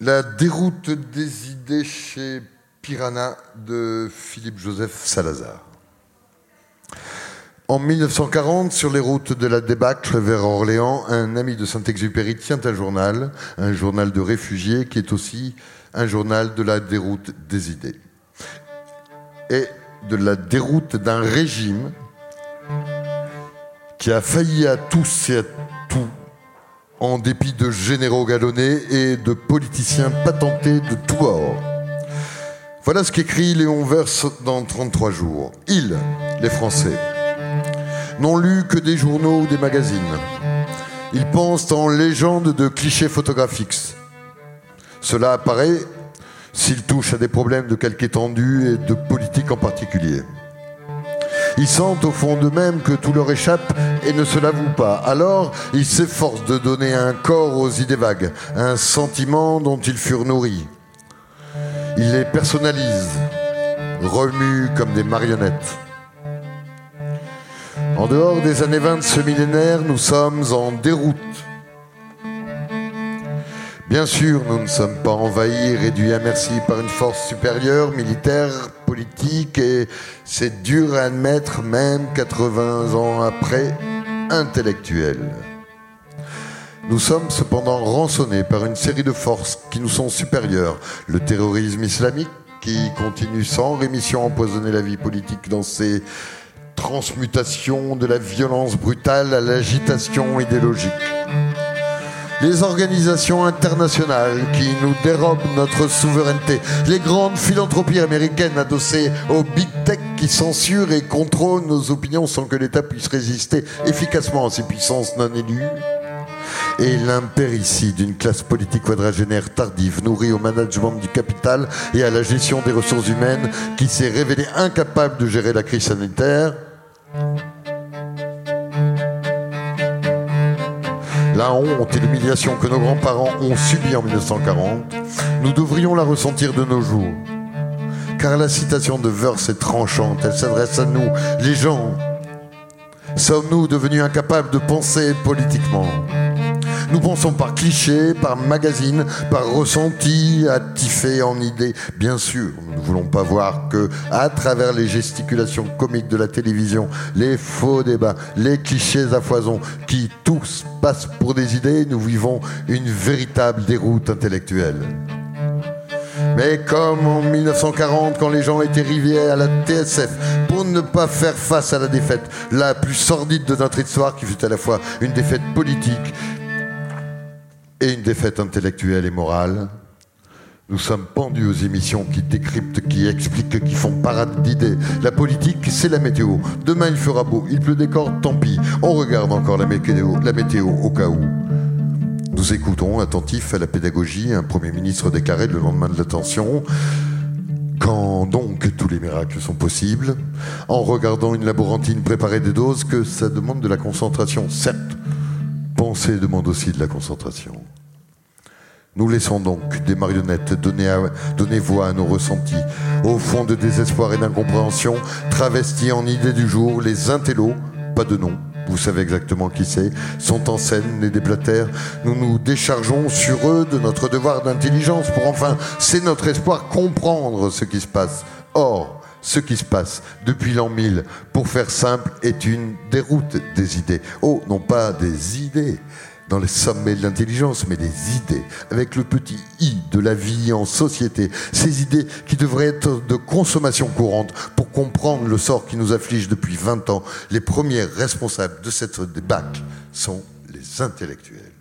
La déroute des idées chez Piranha de Philippe Joseph Salazar. En 1940, sur les routes de la débâcle vers Orléans, un ami de Saint-Exupéry tient un journal, un journal de réfugiés qui est aussi un journal de la déroute des idées. Et de la déroute d'un régime qui a failli à tous et à en dépit de généraux galonnés et de politiciens patentés de tous bords. Voilà ce qu'écrit Léon Verse dans 33 jours. Ils, les Français, n'ont lu que des journaux ou des magazines. Ils pensent en légendes de clichés photographiques. Cela apparaît s'ils touchent à des problèmes de quelque étendue et de politique en particulier. Ils sentent au fond d'eux-mêmes que tout leur échappe et ne se l'avouent pas. Alors, ils s'efforcent de donner un corps aux idées vagues, un sentiment dont ils furent nourris. Ils les personnalisent, remuent comme des marionnettes. En dehors des années 20 de ce millénaire, nous sommes en déroute. Bien sûr, nous ne sommes pas envahis, réduits à merci par une force supérieure, militaire, politique, et c'est dur à admettre, même 80 ans après, intellectuelle. Nous sommes cependant rançonnés par une série de forces qui nous sont supérieures. Le terrorisme islamique, qui continue sans rémission à empoisonner la vie politique dans ses transmutations de la violence brutale à l'agitation idéologique les organisations internationales qui nous dérobent notre souveraineté, les grandes philanthropies américaines adossées aux big tech qui censurent et contrôlent nos opinions sans que l'État puisse résister efficacement à ces puissances non élues, et l'impéritie d'une classe politique quadragénaire tardive, nourrie au management du capital et à la gestion des ressources humaines, qui s'est révélée incapable de gérer la crise sanitaire, la honte et l'humiliation que nos grands-parents ont subies en 1940, nous devrions la ressentir de nos jours. Car la citation de Verse est tranchante, elle s'adresse à nous, les gens. Sommes-nous devenus incapables de penser politiquement? Nous pensons par cliché, par magazine, par ressenti, attifé en idées. Bien sûr, nous ne voulons pas voir que, à travers les gesticulations comiques de la télévision, les faux débats, les clichés à foison, qui tous passent pour des idées, nous vivons une véritable déroute intellectuelle. Mais comme en 1940, quand les gens étaient rivés à la TSF pour ne pas faire face à la défaite la plus sordide de notre histoire, qui fut à la fois une défaite politique, et une défaite intellectuelle et morale. Nous sommes pendus aux émissions qui décryptent, qui expliquent, qui font parade d'idées. La politique, c'est la météo. Demain, il fera beau, il pleut des cordes, tant pis. On regarde encore la météo, la météo au cas où. Nous écoutons, attentifs à la pédagogie, un Premier ministre déclaré le lendemain de l'attention. Quand donc tous les miracles sont possibles, en regardant une laborantine préparer des doses, que ça demande de la concentration, certes, Demande aussi de la concentration. Nous laissons donc des marionnettes donner, donner voix à nos ressentis, au fond de désespoir et d'incompréhension, travestis en idées du jour, les intellos, pas de nom, vous savez exactement qui c'est, sont en scène, les déplatères. Nous nous déchargeons sur eux de notre devoir d'intelligence pour enfin, c'est notre espoir, comprendre ce qui se passe. Or, ce qui se passe depuis l'an 1000, pour faire simple, est une déroute des idées. Oh, non pas des idées dans les sommets de l'intelligence, mais des idées, avec le petit i de la vie en société. Ces idées qui devraient être de consommation courante pour comprendre le sort qui nous afflige depuis 20 ans. Les premiers responsables de cette débâcle sont les intellectuels.